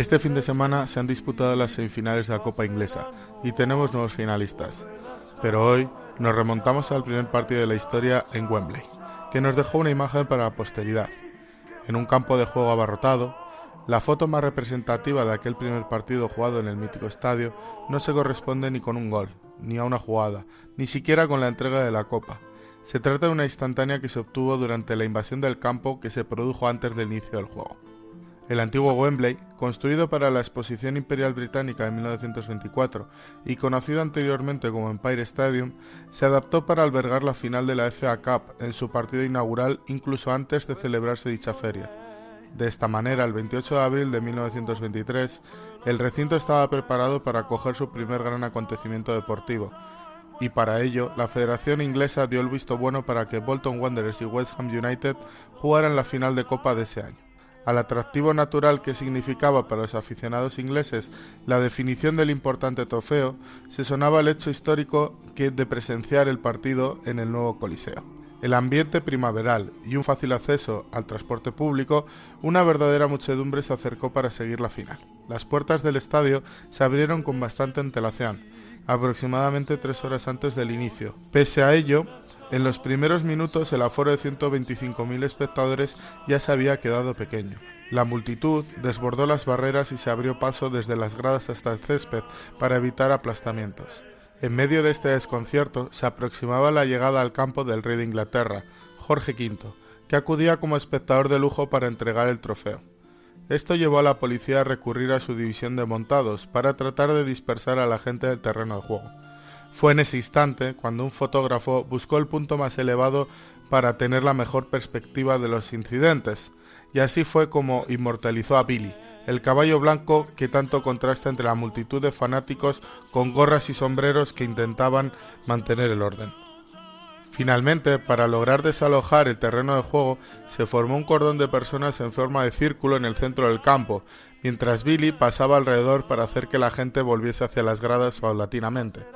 Este fin de semana se han disputado las semifinales de la Copa Inglesa y tenemos nuevos finalistas. Pero hoy nos remontamos al primer partido de la historia en Wembley, que nos dejó una imagen para la posteridad. En un campo de juego abarrotado, la foto más representativa de aquel primer partido jugado en el mítico estadio no se corresponde ni con un gol, ni a una jugada, ni siquiera con la entrega de la copa. Se trata de una instantánea que se obtuvo durante la invasión del campo que se produjo antes del inicio del juego. El antiguo Wembley, construido para la Exposición Imperial Británica de 1924 y conocido anteriormente como Empire Stadium, se adaptó para albergar la final de la FA Cup en su partido inaugural incluso antes de celebrarse dicha feria. De esta manera, el 28 de abril de 1923, el recinto estaba preparado para acoger su primer gran acontecimiento deportivo, y para ello la Federación Inglesa dio el visto bueno para que Bolton Wanderers y West Ham United jugaran la final de Copa de ese año. Al atractivo natural que significaba para los aficionados ingleses la definición del importante trofeo, se sonaba el hecho histórico que de presenciar el partido en el nuevo Coliseo. El ambiente primaveral y un fácil acceso al transporte público, una verdadera muchedumbre se acercó para seguir la final. Las puertas del estadio se abrieron con bastante antelación, aproximadamente tres horas antes del inicio. Pese a ello, en los primeros minutos el aforo de 125.000 espectadores ya se había quedado pequeño. La multitud desbordó las barreras y se abrió paso desde las gradas hasta el césped para evitar aplastamientos. En medio de este desconcierto se aproximaba la llegada al campo del rey de Inglaterra, Jorge V, que acudía como espectador de lujo para entregar el trofeo. Esto llevó a la policía a recurrir a su división de montados para tratar de dispersar a la gente del terreno de juego. Fue en ese instante cuando un fotógrafo buscó el punto más elevado para tener la mejor perspectiva de los incidentes, y así fue como inmortalizó a Billy, el caballo blanco que tanto contrasta entre la multitud de fanáticos con gorras y sombreros que intentaban mantener el orden. Finalmente, para lograr desalojar el terreno de juego, se formó un cordón de personas en forma de círculo en el centro del campo, mientras Billy pasaba alrededor para hacer que la gente volviese hacia las gradas paulatinamente.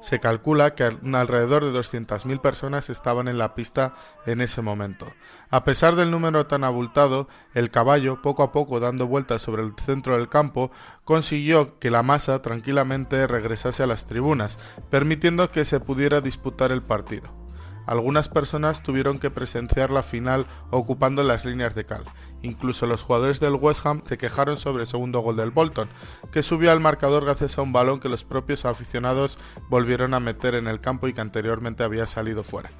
Se calcula que alrededor de 200.000 personas estaban en la pista en ese momento. A pesar del número tan abultado, el caballo, poco a poco dando vueltas sobre el centro del campo, consiguió que la masa tranquilamente regresase a las tribunas, permitiendo que se pudiera disputar el partido. Algunas personas tuvieron que presenciar la final ocupando las líneas de cal. Incluso los jugadores del West Ham se quejaron sobre el segundo gol del Bolton, que subió al marcador gracias a un balón que los propios aficionados volvieron a meter en el campo y que anteriormente había salido fuera.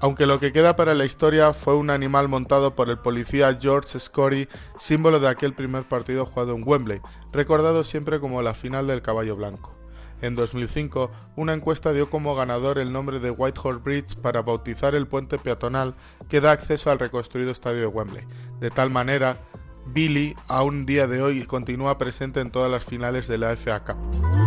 Aunque lo que queda para la historia fue un animal montado por el policía George Scory, símbolo de aquel primer partido jugado en Wembley, recordado siempre como la final del caballo blanco. En 2005, una encuesta dio como ganador el nombre de Whitehall Bridge para bautizar el puente peatonal que da acceso al reconstruido estadio de Wembley. De tal manera, Billy, a un día de hoy, continúa presente en todas las finales de la FA Cup.